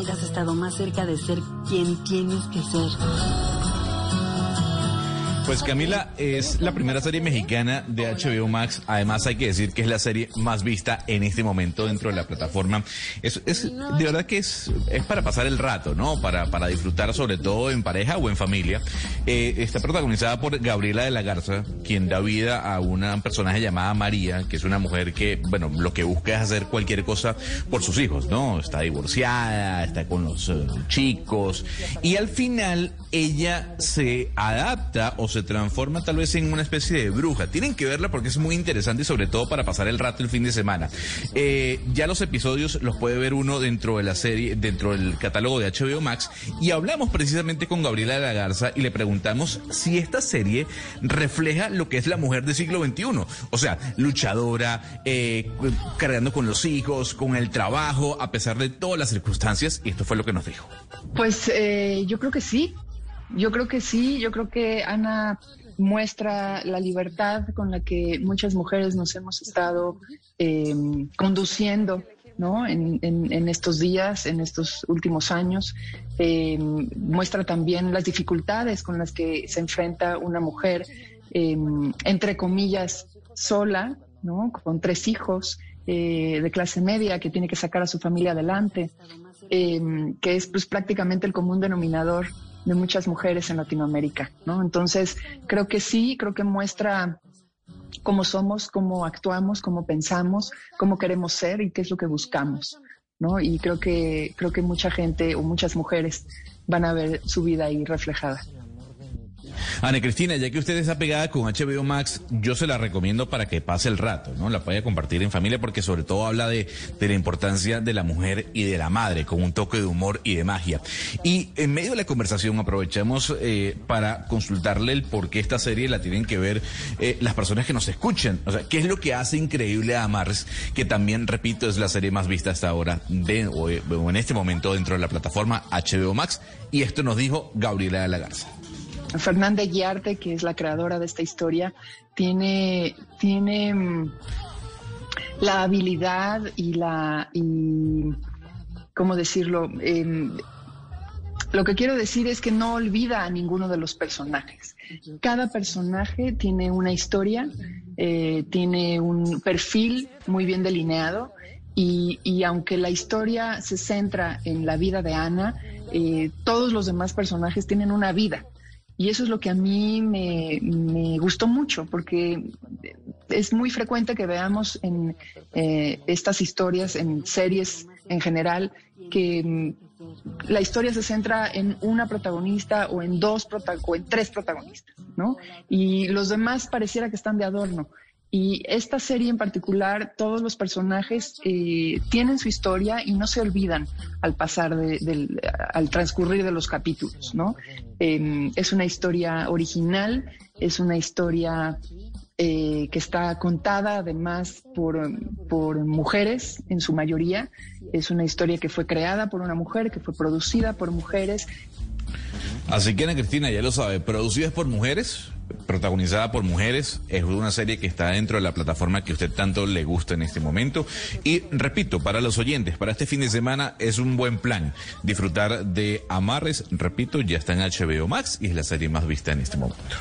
nunca has estado más cerca de ser quien tienes que ser. Pues Camila es la primera serie mexicana de HBO Max. Además hay que decir que es la serie más vista en este momento dentro de la plataforma. Es, es de verdad que es, es para pasar el rato, ¿no? Para, para disfrutar sobre todo en pareja o en familia. Eh, está protagonizada por Gabriela de la Garza, quien da vida a una personaje llamada María, que es una mujer que, bueno, lo que busca es hacer cualquier cosa por sus hijos, ¿no? Está divorciada, está con los eh, chicos y al final ella se adapta o se transforma tal vez en una especie de bruja. Tienen que verla porque es muy interesante y sobre todo para pasar el rato el fin de semana. Eh, ya los episodios los puede ver uno dentro de la serie, dentro del catálogo de HBO Max y hablamos precisamente con Gabriela de la Garza y le preguntamos si esta serie refleja lo que es la mujer del siglo XXI. O sea, luchadora, eh, cargando con los hijos, con el trabajo, a pesar de todas las circunstancias y esto fue lo que nos dijo. Pues eh, yo creo que sí, yo creo que sí, yo creo que Ana muestra la libertad con la que muchas mujeres nos hemos estado eh, conduciendo ¿no? En, estos días, en estos últimos años. Eh, muestra también las dificultades con las que se enfrenta una mujer, eh, entre comillas, sola, ¿no? con tres hijos de clase media que tiene que sacar a su familia adelante, que es pues, prácticamente el común denominador de muchas mujeres en Latinoamérica, ¿no? Entonces, creo que sí, creo que muestra cómo somos, cómo actuamos, cómo pensamos, cómo queremos ser y qué es lo que buscamos, ¿no? Y creo que creo que mucha gente o muchas mujeres van a ver su vida ahí reflejada. Ana Cristina, ya que usted está pegada con HBO Max, yo se la recomiendo para que pase el rato, ¿no? La pueda compartir en familia porque sobre todo habla de, la importancia de la mujer y de la madre, con un toque de humor y de magia. Y en medio de la conversación aprovechamos eh, para consultarle el por qué esta serie la tienen que ver eh, las personas que nos escuchan. O sea, ¿qué es lo que hace increíble a Mars? Que también, repito, es la serie más vista hasta ahora de, o en este momento dentro de la plataforma HBO Max. Y esto nos dijo Gabriela de la Garza. Fernanda Guiarte, que es la creadora de esta historia, tiene, tiene mm, la habilidad y la, y, ¿cómo decirlo? Em, lo que quiero decir es que no olvida a ninguno de los personajes. Cada personaje tiene una historia, eh, tiene un perfil muy bien delineado y, y, aunque la historia se centra en la vida de Ana, eh, todos los demás personajes tienen una vida y eso es lo que a mí me, gustó mucho, porque es muy frecuente que veamos en eh, estas historias, en series en general, que mm, la historia se centra en una protagonista o en dos o en tres protagonistas, ¿no? Y los demás pareciera que están de adorno. Y esta serie en particular, todos los personajes eh, tienen su historia y no se olvidan al pasar del, al transcurrir de los capítulos, ¿no? Em, es una historia original, es una historia eh, que está contada además por, por mujeres en su mayoría. Es una historia que fue creada por una mujer, que fue producida por mujeres. Así que Ana Cristina ya lo sabe, producida por mujeres, protagonizada por mujeres. Es una serie que está dentro de la plataforma que usted tanto le gusta en este momento. Y repito, para los oyentes, para este fin de semana es un buen plan disfrutar de Amarres. Repito, ya está en HBO Max y es la serie más vista en este momento.